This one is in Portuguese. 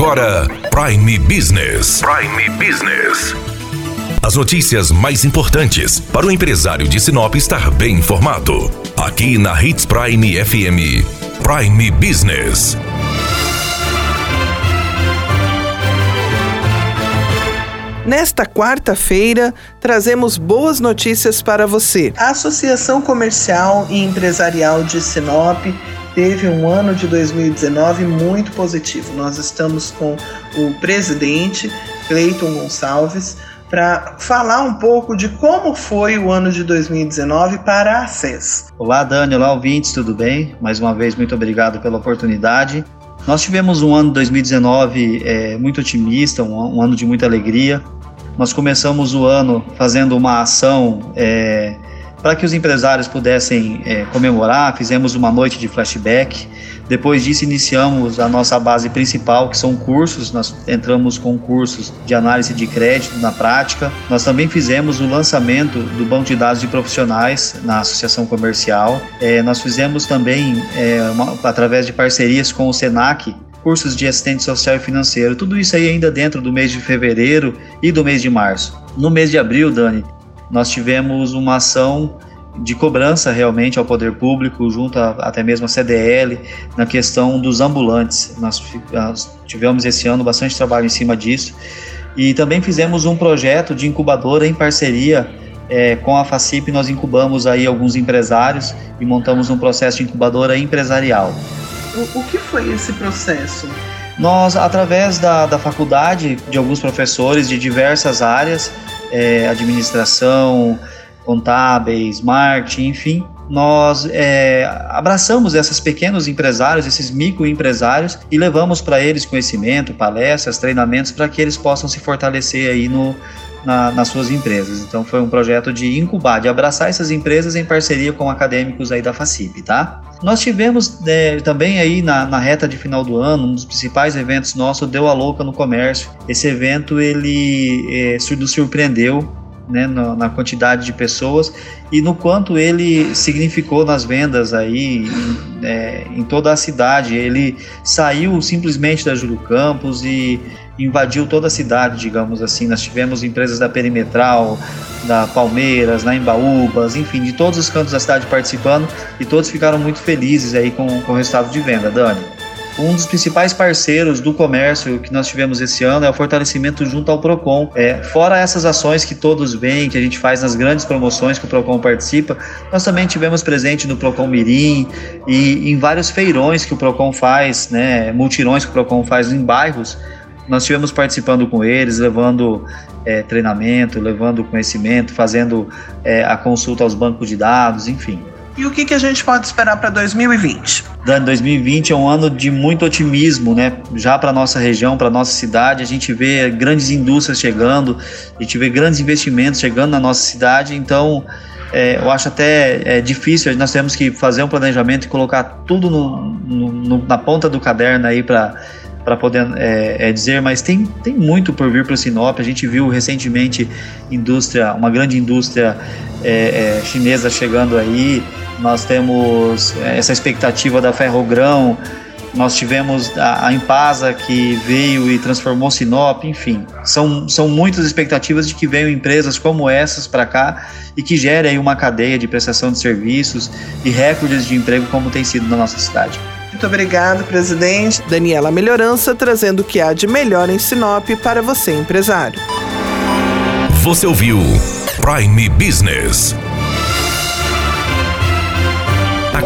agora Prime Business. Prime Business. As notícias mais importantes para o empresário de Sinop estar bem informado. Aqui na Hits Prime FM. Prime Business. Nesta quarta-feira, trazemos boas notícias para você. A Associação Comercial e Empresarial de Sinop teve um ano de 2019 muito positivo. Nós estamos com o presidente Cleiton Gonçalves para falar um pouco de como foi o ano de 2019 para a SES. Olá, Dani, olá, ouvintes, tudo bem? Mais uma vez, muito obrigado pela oportunidade. Nós tivemos um ano 2019 é, muito otimista, um, um, ano de muita alegria. Nós começamos o ano fazendo uma ação é, para que os empresários pudessem é, comemorar, fizemos uma noite de flashback. Depois disso, iniciamos a nossa base principal, que são cursos. Nós entramos com cursos de análise de crédito na prática. Nós também fizemos o lançamento do banco de dados de profissionais na associação comercial. É, nós fizemos também, é, uma, através de parcerias com o SENAC, cursos de assistente social e financeiro. Tudo isso aí ainda dentro do mês de fevereiro e do mês de março. No mês de abril, Dani, nós tivemos uma ação de cobrança realmente ao poder público, junto a, até mesmo a CDL, na questão dos ambulantes. Nós, nós tivemos esse ano bastante trabalho em cima disso. E também fizemos um projeto de incubadora em parceria é, com a FACIP, nós incubamos aí alguns empresários e montamos um processo de incubadora empresarial. O, o que foi esse processo? Nós, através da, da faculdade, de alguns professores de diversas áreas, é, administração, contábeis, marketing, enfim, nós é, abraçamos esses pequenos empresários, esses microempresários e levamos para eles conhecimento, palestras, treinamentos para que eles possam se fortalecer aí no, na, nas suas empresas. Então foi um projeto de incubar, de abraçar essas empresas em parceria com acadêmicos aí da FACIP, tá? Nós tivemos é, também aí na, na, reta de final do ano, um dos principais eventos nossos, Deu a Louca no Comércio. Esse evento, ele é, nos surpreendeu né, na, na, quantidade de pessoas e no quanto ele significou nas vendas aí em, é, em toda a cidade. Ele saiu simplesmente da Júlio Campos e invadiu toda a cidade, digamos assim. Nós tivemos empresas da Perimetral, da Palmeiras, na Embaúbas, enfim, de todos os cantos da cidade participando e todos ficaram muito felizes aí com, com o resultado de venda, Dani. Um dos principais parceiros do comércio que nós tivemos esse ano é o fortalecimento junto ao Procon. É, fora essas ações que todos veem, que a gente faz nas grandes promoções que o Procon participa, nós também tivemos presente no Procon Mirim e em vários feirões que o Procon faz, né, multirões que o Procon faz em bairros. Nós estivemos participando com eles, levando é, treinamento, levando conhecimento, fazendo é, a consulta aos bancos de dados, enfim. E o que, que a gente pode esperar para 2020? Dan, 2020 é um ano de muito otimismo, né? Já para nossa região, para nossa cidade, a gente vê grandes indústrias chegando, a gente vê grandes investimentos chegando na nossa cidade, então é, eu acho até é, difícil, nós temos que fazer um planejamento e colocar tudo no, no, na ponta do caderno aí para para poder é, é, dizer, mas tem, tem muito por vir para o Sinop. A gente viu recentemente indústria, uma grande indústria é, é chinesa chegando aí, nós temos é, essa expectativa da Ferrogrão, nós tivemos a, a Impasa que veio e transformou Sinop, enfim, são, são muitas expectativas de que venham empresas como essas para cá e que gerem uma cadeia de prestação de serviços e recordes de emprego como tem sido na nossa cidade. Muito obrigado, presidente. Daniela Melhorança trazendo o que há de melhor em Sinop para você, empresário. Você ouviu Prime Business.